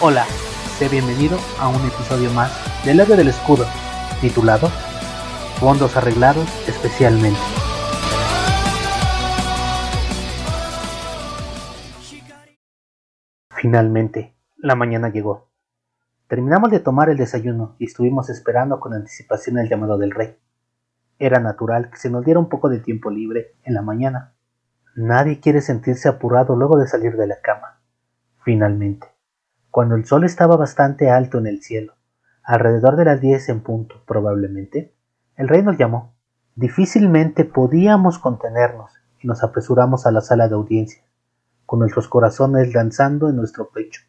Hola, sé bienvenido a un episodio más del Héroe del Escudo, titulado Fondos arreglados especialmente. Finalmente, la mañana llegó. Terminamos de tomar el desayuno y estuvimos esperando con anticipación el llamado del rey. Era natural que se nos diera un poco de tiempo libre en la mañana. Nadie quiere sentirse apurado luego de salir de la cama. Finalmente, cuando el sol estaba bastante alto en el cielo, alrededor de las diez en punto probablemente, el rey nos llamó. Difícilmente podíamos contenernos y nos apresuramos a la sala de audiencia, con nuestros corazones danzando en nuestro pecho.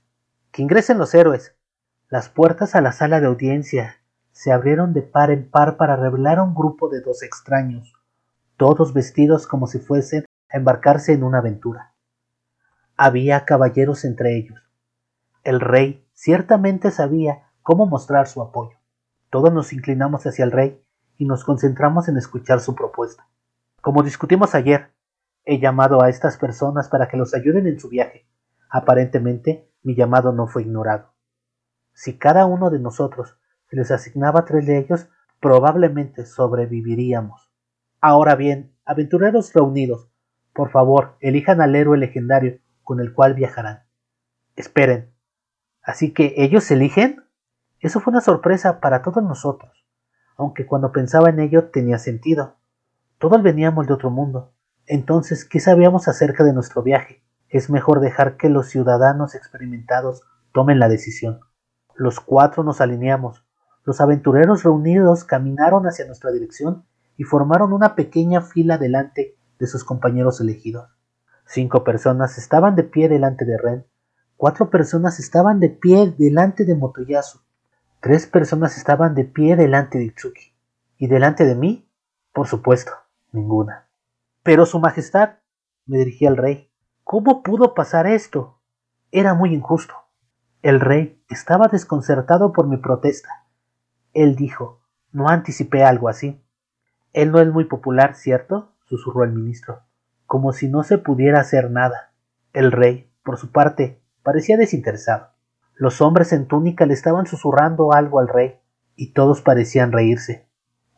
Que ingresen los héroes. Las puertas a la sala de audiencia se abrieron de par en par para revelar a un grupo de dos extraños, todos vestidos como si fuesen a embarcarse en una aventura. Había caballeros entre ellos. El rey ciertamente sabía cómo mostrar su apoyo. Todos nos inclinamos hacia el rey y nos concentramos en escuchar su propuesta. Como discutimos ayer, he llamado a estas personas para que los ayuden en su viaje. Aparentemente, mi llamado no fue ignorado. Si cada uno de nosotros se les asignaba tres de ellos, probablemente sobreviviríamos. Ahora bien, aventureros reunidos, por favor, elijan al héroe legendario con el cual viajarán. Esperen. ¿Así que ellos eligen? Eso fue una sorpresa para todos nosotros, aunque cuando pensaba en ello tenía sentido. Todos veníamos de otro mundo. Entonces, ¿qué sabíamos acerca de nuestro viaje? Es mejor dejar que los ciudadanos experimentados tomen la decisión. Los cuatro nos alineamos, los aventureros reunidos caminaron hacia nuestra dirección y formaron una pequeña fila delante de sus compañeros elegidos. Cinco personas estaban de pie delante de Ren, cuatro personas estaban de pie delante de Motoyasu, tres personas estaban de pie delante de Itsuki, y delante de mí, por supuesto, ninguna. Pero Su Majestad, me dirigí al rey, ¿cómo pudo pasar esto? Era muy injusto. El rey estaba desconcertado por mi protesta. Él dijo, no anticipé algo así. Él no es muy popular, ¿cierto? susurró el ministro, como si no se pudiera hacer nada. El rey, por su parte, parecía desinteresado. Los hombres en túnica le estaban susurrando algo al rey, y todos parecían reírse.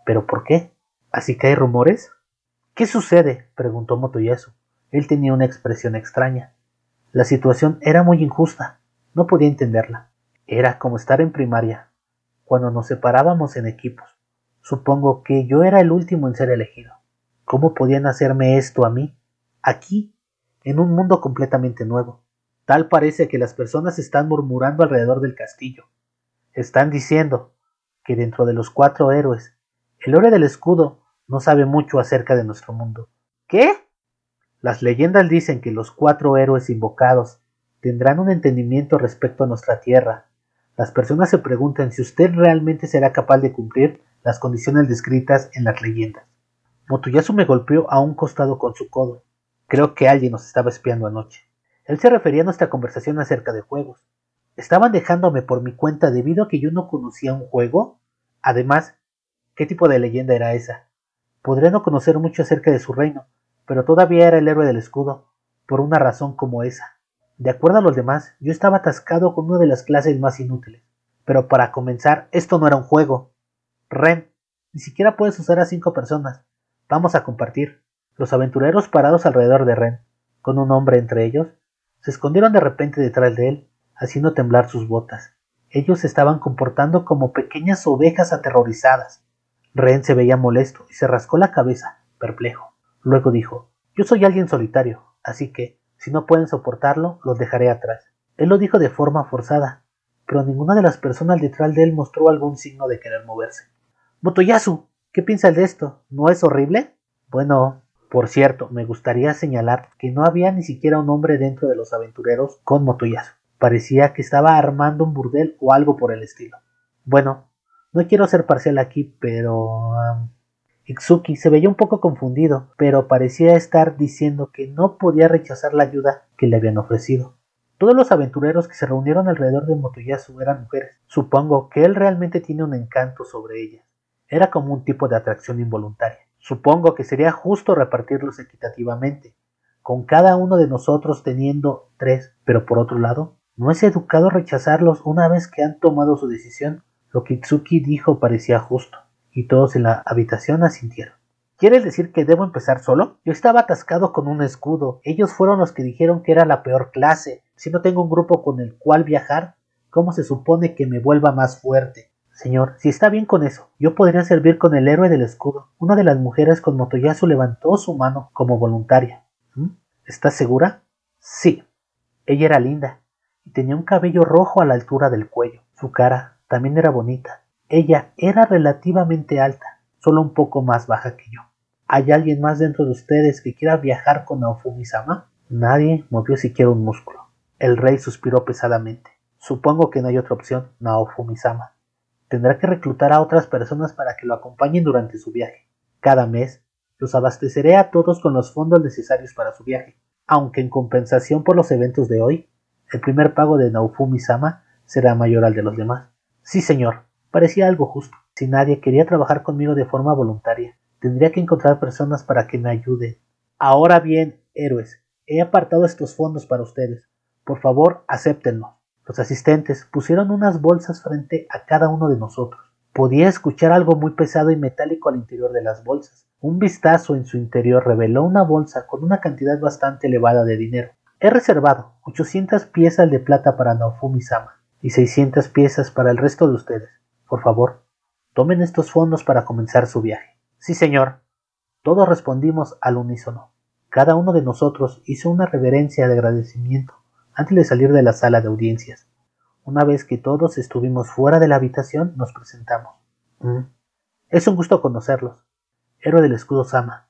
¿Pero por qué? ¿Así que hay rumores? ¿Qué sucede? preguntó Motoyasu. Él tenía una expresión extraña. La situación era muy injusta. No podía entenderla. Era como estar en primaria, cuando nos separábamos en equipos. Supongo que yo era el último en ser elegido. ¿Cómo podían hacerme esto a mí? Aquí, en un mundo completamente nuevo. Tal parece que las personas están murmurando alrededor del castillo. Están diciendo que dentro de los cuatro héroes, el héroe del escudo no sabe mucho acerca de nuestro mundo. ¿Qué? Las leyendas dicen que los cuatro héroes invocados tendrán un entendimiento respecto a nuestra tierra las personas se preguntan si usted realmente será capaz de cumplir las condiciones descritas en las leyendas. Motoyasu me golpeó a un costado con su codo. Creo que alguien nos estaba espiando anoche. Él se refería a nuestra conversación acerca de juegos. ¿Estaban dejándome por mi cuenta debido a que yo no conocía un juego? Además, ¿qué tipo de leyenda era esa? Podría no conocer mucho acerca de su reino, pero todavía era el héroe del escudo, por una razón como esa. De acuerdo a los demás, yo estaba atascado con una de las clases más inútiles. Pero para comenzar, esto no era un juego. Ren, ni siquiera puedes usar a cinco personas. Vamos a compartir. Los aventureros parados alrededor de Ren, con un hombre entre ellos, se escondieron de repente detrás de él, haciendo temblar sus botas. Ellos se estaban comportando como pequeñas ovejas aterrorizadas. Ren se veía molesto y se rascó la cabeza, perplejo. Luego dijo, Yo soy alguien solitario, así que si no pueden soportarlo, los dejaré atrás. Él lo dijo de forma forzada, pero ninguna de las personas detrás de él mostró algún signo de querer moverse. Motoyasu, ¿qué piensas de esto? ¿No es horrible? Bueno, por cierto, me gustaría señalar que no había ni siquiera un hombre dentro de los aventureros con Motoyasu. Parecía que estaba armando un burdel o algo por el estilo. Bueno, no quiero ser parcial aquí, pero... Itsuki se veía un poco confundido, pero parecía estar diciendo que no podía rechazar la ayuda que le habían ofrecido. Todos los aventureros que se reunieron alrededor de Motoyasu eran mujeres. Supongo que él realmente tiene un encanto sobre ellas. Era como un tipo de atracción involuntaria. Supongo que sería justo repartirlos equitativamente, con cada uno de nosotros teniendo tres, pero por otro lado, No es educado rechazarlos una vez que han tomado su decisión. Lo que Itsuki dijo parecía justo, y todos en la habitación asintieron. ¿Quieres decir que debo empezar solo? Yo estaba atascado con un escudo. Ellos fueron los que dijeron que era la peor clase. Si no tengo un grupo con el cual viajar, ¿cómo se supone que me vuelva más fuerte? Señor, si está bien con eso, yo podría servir con el héroe del escudo. Una de las mujeres con Motoyasu levantó su mano como voluntaria. ¿Mm? ¿Estás segura? Sí. Ella era linda y tenía un cabello rojo a la altura del cuello. Su cara también era bonita. Ella era relativamente alta, solo un poco más baja que yo. ¿Hay alguien más dentro de ustedes que quiera viajar con Naofumi-sama? Nadie movió siquiera un músculo. El rey suspiró pesadamente. Supongo que no hay otra opción, Naofumi-sama tendrá que reclutar a otras personas para que lo acompañen durante su viaje. Cada mes los abasteceré a todos con los fondos necesarios para su viaje, aunque en compensación por los eventos de hoy, el primer pago de Naofumi-sama será mayor al de los demás. Sí, señor, parecía algo justo. Si nadie quería trabajar conmigo de forma voluntaria, tendría que encontrar personas para que me ayuden. Ahora bien, héroes, he apartado estos fondos para ustedes. Por favor, acéptenlos. Los asistentes pusieron unas bolsas frente a cada uno de nosotros. Podía escuchar algo muy pesado y metálico al interior de las bolsas. Un vistazo en su interior reveló una bolsa con una cantidad bastante elevada de dinero. He reservado 800 piezas de plata para Naofumi-sama y 600 piezas para el resto de ustedes. Por favor, tomen estos fondos para comenzar su viaje. Sí, señor. Todos respondimos al unísono. Cada uno de nosotros hizo una reverencia de agradecimiento antes de salir de la sala de audiencias. Una vez que todos estuvimos fuera de la habitación, nos presentamos. Mm. Es un gusto conocerlos. Héroe del escudo Sama.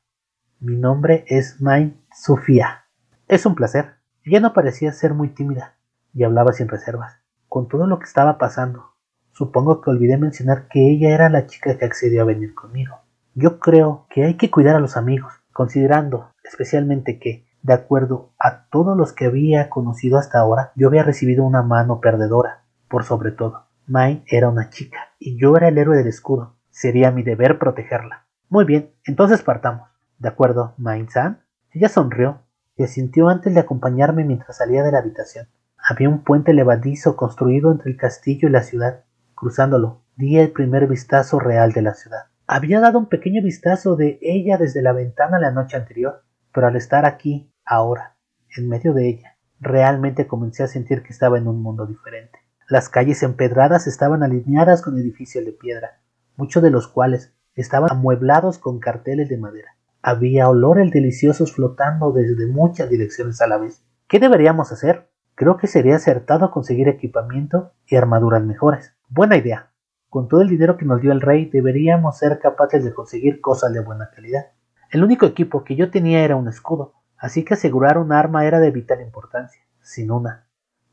Mi nombre es Mai Sofía. Es un placer. Ella no parecía ser muy tímida y hablaba sin reservas. Con todo lo que estaba pasando, supongo que olvidé mencionar que ella era la chica que accedió a venir conmigo. Yo creo que hay que cuidar a los amigos, considerando especialmente que de acuerdo a todos los que había conocido hasta ahora, yo había recibido una mano perdedora, por sobre todo. Mai era una chica, y yo era el héroe del escudo. Sería mi deber protegerla. Muy bien, entonces partamos. ¿De acuerdo, Mai-san? Ella sonrió y asintió antes de acompañarme mientras salía de la habitación. Había un puente levadizo construido entre el castillo y la ciudad. Cruzándolo, di el primer vistazo real de la ciudad. Había dado un pequeño vistazo de ella desde la ventana la noche anterior, pero al estar aquí ahora, en medio de ella, realmente comencé a sentir que estaba en un mundo diferente. Las calles empedradas estaban alineadas con edificios de piedra, muchos de los cuales estaban amueblados con carteles de madera. Había olores deliciosos flotando desde muchas direcciones a la vez. ¿Qué deberíamos hacer? Creo que sería acertado conseguir equipamiento y armaduras mejores. Buena idea. Con todo el dinero que nos dio el rey deberíamos ser capaces de conseguir cosas de buena calidad. El único equipo que yo tenía era un escudo, Así que asegurar un arma era de vital importancia. Sin una,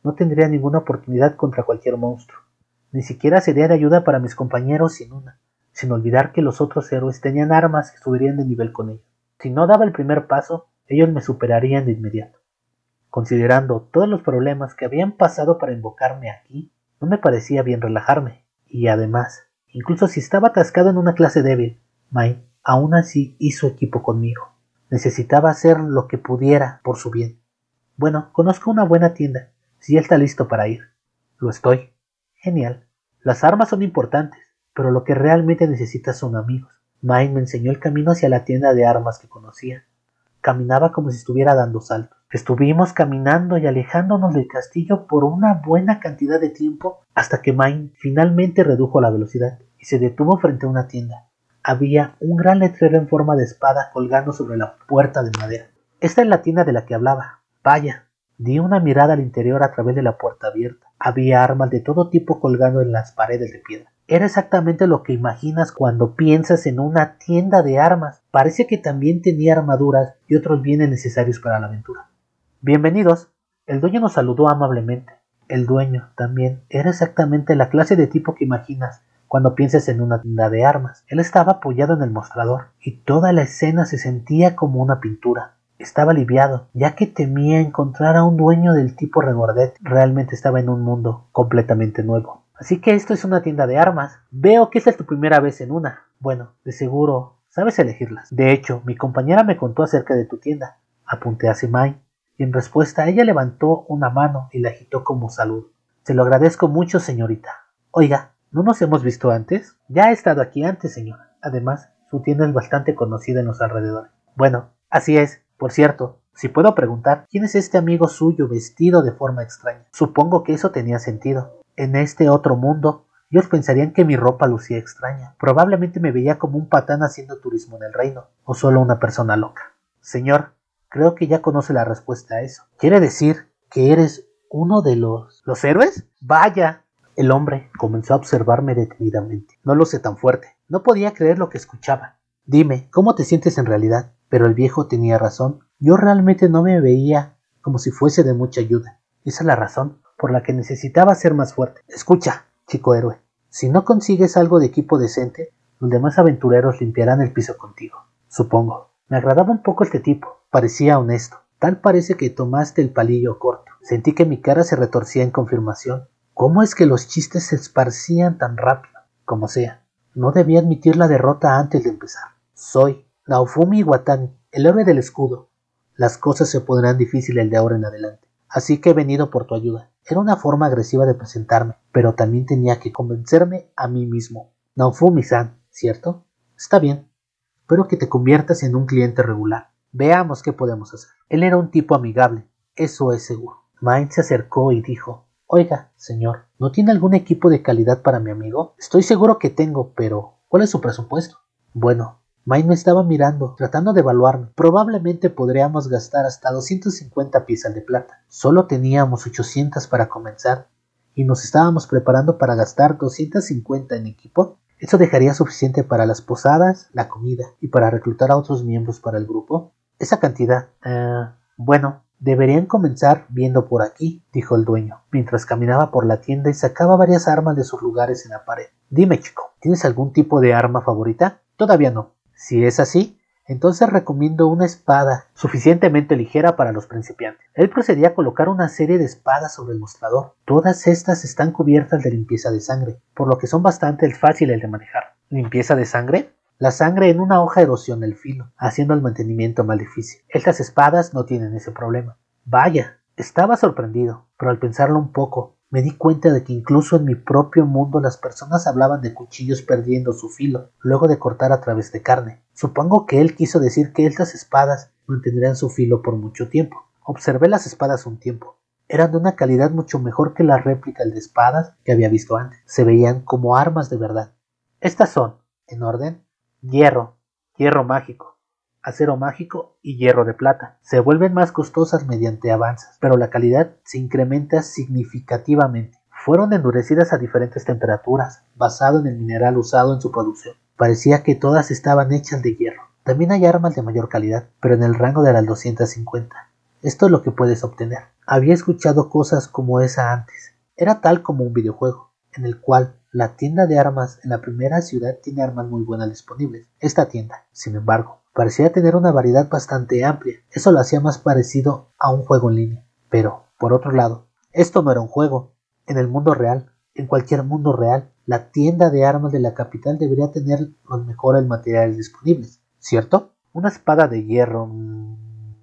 no tendría ninguna oportunidad contra cualquier monstruo. Ni siquiera sería de ayuda para mis compañeros sin una, sin olvidar que los otros héroes tenían armas que subirían de nivel con ellos. Si no daba el primer paso, ellos me superarían de inmediato. Considerando todos los problemas que habían pasado para invocarme aquí, no me parecía bien relajarme. Y además, incluso si estaba atascado en una clase débil, Mai aún así hizo equipo conmigo. Necesitaba hacer lo que pudiera por su bien. Bueno, conozco una buena tienda. Si él está listo para ir. Lo estoy. Genial. Las armas son importantes, pero lo que realmente necesitas son amigos. Mine me enseñó el camino hacia la tienda de armas que conocía. Caminaba como si estuviera dando saltos. Estuvimos caminando y alejándonos del castillo por una buena cantidad de tiempo hasta que Mine finalmente redujo la velocidad y se detuvo frente a una tienda había un gran letrero en forma de espada colgando sobre la puerta de madera. Esta es la tienda de la que hablaba. Vaya. Di una mirada al interior a través de la puerta abierta. Había armas de todo tipo colgando en las paredes de piedra. Era exactamente lo que imaginas cuando piensas en una tienda de armas. Parece que también tenía armaduras y otros bienes necesarios para la aventura. Bienvenidos. El dueño nos saludó amablemente. El dueño también era exactamente la clase de tipo que imaginas cuando pienses en una tienda de armas. Él estaba apoyado en el mostrador y toda la escena se sentía como una pintura. Estaba aliviado, ya que temía encontrar a un dueño del tipo regordet. Realmente estaba en un mundo completamente nuevo. Así que esto es una tienda de armas. Veo que esta es tu primera vez en una. Bueno, de seguro sabes elegirlas. De hecho, mi compañera me contó acerca de tu tienda. Apunté a Simai y en respuesta ella levantó una mano y la agitó como salud. Se lo agradezco mucho, señorita. Oiga, ¿no nos hemos visto antes? Ya he estado aquí antes, señora. Además, su tienda es bastante conocida en los alrededores. Bueno, así es. Por cierto, si puedo preguntar, ¿quién es este amigo suyo vestido de forma extraña? Supongo que eso tenía sentido. En este otro mundo, ellos pensarían que mi ropa lucía extraña. Probablemente me veía como un patán haciendo turismo en el reino, o solo una persona loca. Señor, creo que ya conoce la respuesta a eso. ¿Quiere decir que eres uno de los... ¿Los héroes? Vaya. El hombre comenzó a observarme detenidamente. No lo sé tan fuerte. No podía creer lo que escuchaba. Dime, ¿cómo te sientes en realidad? Pero el viejo tenía razón. Yo realmente no me veía como si fuese de mucha ayuda. Esa es la razón por la que necesitaba ser más fuerte. Escucha, chico héroe. Si no consigues algo de equipo decente, los demás aventureros limpiarán el piso contigo. Supongo. Me agradaba un poco este tipo. Parecía honesto. Tal parece que tomaste el palillo corto. Sentí que mi cara se retorcía en confirmación. ¿Cómo es que los chistes se esparcían tan rápido? Como sea, no debía admitir la derrota antes de empezar. Soy Naofumi Watani, el héroe del escudo. Las cosas se pondrán difíciles de ahora en adelante. Así que he venido por tu ayuda. Era una forma agresiva de presentarme, pero también tenía que convencerme a mí mismo. Naofumi-san, ¿cierto? Está bien. Espero que te conviertas en un cliente regular. Veamos qué podemos hacer. Él era un tipo amigable, eso es seguro. Mind se acercó y dijo Oiga, señor, ¿no tiene algún equipo de calidad para mi amigo? Estoy seguro que tengo, pero ¿cuál es su presupuesto? Bueno, Mike me estaba mirando, tratando de evaluarme. Probablemente podríamos gastar hasta 250 piezas de plata. Solo teníamos 800 para comenzar y nos estábamos preparando para gastar 250 en equipo. Eso dejaría suficiente para las posadas, la comida y para reclutar a otros miembros para el grupo. Esa cantidad. Uh, bueno, deberían comenzar viendo por aquí, dijo el dueño, mientras caminaba por la tienda y sacaba varias armas de sus lugares en la pared. Dime, chico, ¿tienes algún tipo de arma favorita? Todavía no. Si es así, entonces recomiendo una espada suficientemente ligera para los principiantes. Él procedía a colocar una serie de espadas sobre el mostrador. Todas estas están cubiertas de limpieza de sangre, por lo que son bastante fáciles de manejar. ¿Limpieza de sangre? La sangre en una hoja erosiona el filo, haciendo el mantenimiento más difícil. Estas espadas no tienen ese problema. Vaya, estaba sorprendido, pero al pensarlo un poco, me di cuenta de que incluso en mi propio mundo las personas hablaban de cuchillos perdiendo su filo, luego de cortar a través de carne. Supongo que él quiso decir que estas espadas mantendrían su filo por mucho tiempo. Observé las espadas un tiempo. Eran de una calidad mucho mejor que la réplica de espadas que había visto antes. Se veían como armas de verdad. Estas son, en orden, hierro, hierro mágico, acero mágico y hierro de plata. Se vuelven más costosas mediante avances, pero la calidad se incrementa significativamente. Fueron endurecidas a diferentes temperaturas, basado en el mineral usado en su producción. Parecía que todas estaban hechas de hierro. También hay armas de mayor calidad, pero en el rango de las 250. Esto es lo que puedes obtener. Había escuchado cosas como esa antes. Era tal como un videojuego, en el cual la tienda de armas en la primera ciudad tiene armas muy buenas disponibles. Esta tienda, sin embargo, parecía tener una variedad bastante amplia. Eso lo hacía más parecido a un juego en línea. Pero, por otro lado, esto no era un juego. En el mundo real, en cualquier mundo real, la tienda de armas de la capital debería tener los mejores materiales disponibles, ¿cierto? Una espada de hierro. Mm,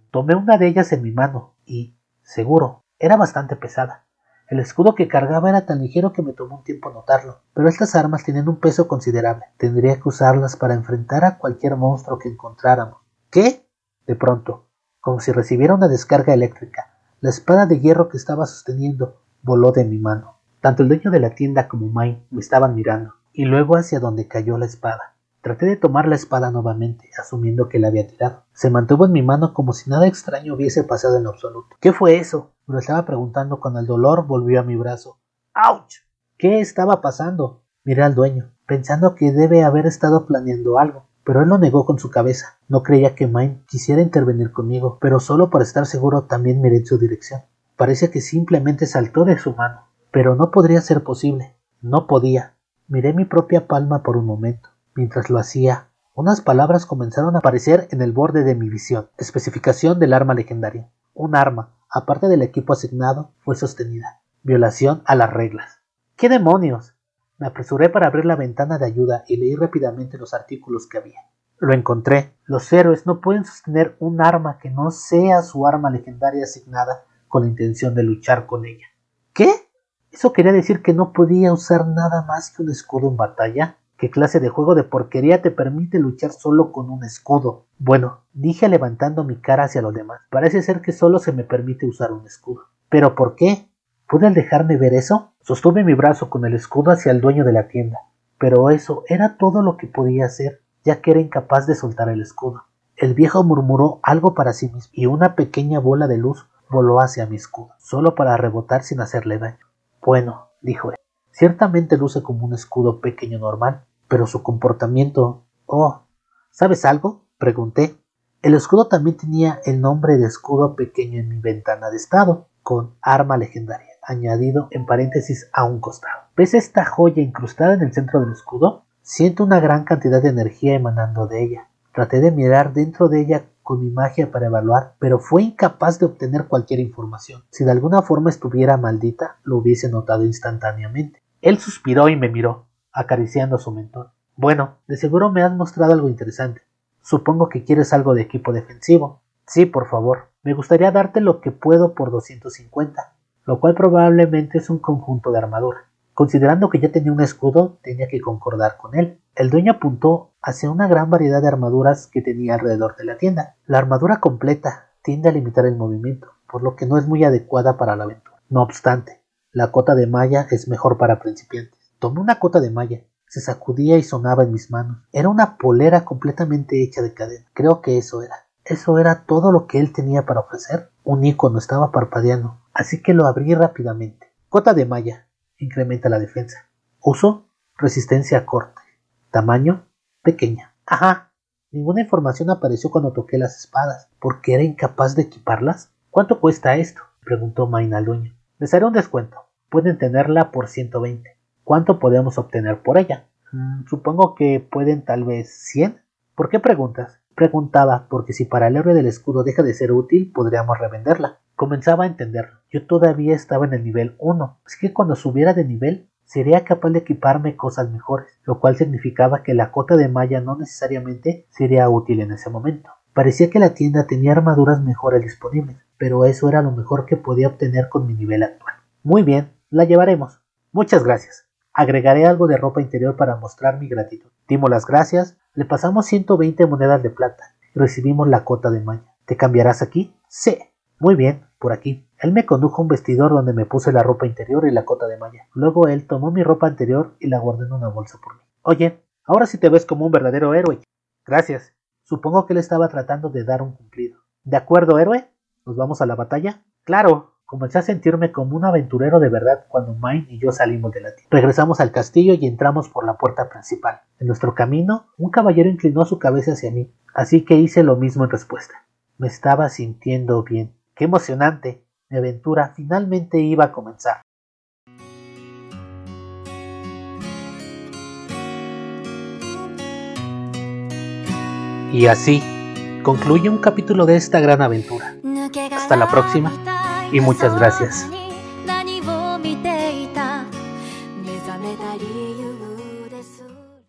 tomé una de ellas en mi mano y, seguro, era bastante pesada. El escudo que cargaba era tan ligero que me tomó un tiempo notarlo, pero estas armas tienen un peso considerable. Tendría que usarlas para enfrentar a cualquier monstruo que encontráramos. ¿Qué? De pronto, como si recibiera una descarga eléctrica, la espada de hierro que estaba sosteniendo voló de mi mano. Tanto el dueño de la tienda como Mai me estaban mirando, y luego hacia donde cayó la espada. Traté de tomar la espada nuevamente, asumiendo que la había tirado. Se mantuvo en mi mano como si nada extraño hubiese pasado en absoluto. ¿Qué fue eso? Lo estaba preguntando cuando el dolor volvió a mi brazo. ¡Auch! ¿Qué estaba pasando? Miré al dueño, pensando que debe haber estado planeando algo, pero él lo negó con su cabeza. No creía que Mine quisiera intervenir conmigo, pero solo para estar seguro también miré en su dirección. Parece que simplemente saltó de su mano, pero no podría ser posible. No podía. Miré mi propia palma por un momento. Mientras lo hacía, unas palabras comenzaron a aparecer en el borde de mi visión. Especificación del arma legendaria. Un arma, aparte del equipo asignado, fue sostenida. Violación a las reglas. ¿Qué demonios? Me apresuré para abrir la ventana de ayuda y leí rápidamente los artículos que había. Lo encontré. Los héroes no pueden sostener un arma que no sea su arma legendaria asignada con la intención de luchar con ella. ¿Qué? ¿Eso quería decir que no podía usar nada más que un escudo en batalla? ¿Qué clase de juego de porquería te permite luchar solo con un escudo? Bueno, dije levantando mi cara hacia los demás. Parece ser que solo se me permite usar un escudo. ¿Pero por qué? ¿Pude dejarme ver eso? Sostuve mi brazo con el escudo hacia el dueño de la tienda. Pero eso era todo lo que podía hacer ya que era incapaz de soltar el escudo. El viejo murmuró algo para sí mismo y una pequeña bola de luz voló hacia mi escudo, solo para rebotar sin hacerle daño. Bueno, dijo él, ciertamente luce como un escudo pequeño normal, pero su comportamiento... Oh, ¿sabes algo? pregunté. El escudo también tenía el nombre de escudo pequeño en mi ventana de estado, con arma legendaria, añadido en paréntesis a un costado. ¿Ves esta joya incrustada en el centro del escudo? Siento una gran cantidad de energía emanando de ella. Traté de mirar dentro de ella con mi magia para evaluar, pero fue incapaz de obtener cualquier información. Si de alguna forma estuviera maldita, lo hubiese notado instantáneamente. Él suspiró y me miró, acariciando su mentón. Bueno, de seguro me has mostrado algo interesante. Supongo que quieres algo de equipo defensivo. Sí, por favor. Me gustaría darte lo que puedo por 250, lo cual probablemente es un conjunto de armadura. Considerando que ya tenía un escudo, tenía que concordar con él. El dueño apuntó hacia una gran variedad de armaduras que tenía alrededor de la tienda. La armadura completa tiende a limitar el movimiento, por lo que no es muy adecuada para la aventura. No obstante, la cota de malla es mejor para principiantes. Tomé una cota de malla, se sacudía y sonaba en mis manos. Era una polera completamente hecha de cadena. Creo que eso era. Eso era todo lo que él tenía para ofrecer. Un icono estaba parpadeando, así que lo abrí rápidamente. Cota de malla, incrementa la defensa. Uso, resistencia a corte. Tamaño, pequeña. Ajá. Ninguna información apareció cuando toqué las espadas, porque era incapaz de equiparlas. ¿Cuánto cuesta esto? preguntó Main al dueño. Les haré un descuento. Pueden tenerla por 120. ¿Cuánto podemos obtener por ella? Mm, supongo que pueden tal vez 100. ¿Por qué preguntas? Preguntaba porque si para el héroe del escudo deja de ser útil, podríamos revenderla. Comenzaba a entenderlo. Yo todavía estaba en el nivel 1, así que cuando subiera de nivel sería capaz de equiparme cosas mejores, lo cual significaba que la cota de malla no necesariamente sería útil en ese momento. Parecía que la tienda tenía armaduras mejores disponibles, pero eso era lo mejor que podía obtener con mi nivel actual. Muy bien, la llevaremos. Muchas gracias. Agregaré algo de ropa interior para mostrar mi gratitud. Dimos las gracias, le pasamos 120 monedas de plata y recibimos la cota de malla. ¿Te cambiarás aquí? Sí. Muy bien, por aquí. Él me condujo a un vestidor donde me puse la ropa interior y la cota de malla. Luego él tomó mi ropa anterior y la guardó en una bolsa por mí. Oye, ahora sí te ves como un verdadero héroe. Gracias. Supongo que él estaba tratando de dar un cumplido. ¿De acuerdo, héroe? ¿Nos vamos a la batalla? Claro. Comencé a sentirme como un aventurero de verdad cuando Mine y yo salimos de la tienda. Regresamos al castillo y entramos por la puerta principal. En nuestro camino, un caballero inclinó su cabeza hacia mí, así que hice lo mismo en respuesta. Me estaba sintiendo bien. ¡Qué emocionante! Mi aventura finalmente iba a comenzar. Y así concluye un capítulo de esta gran aventura. Hasta la próxima y muchas gracias.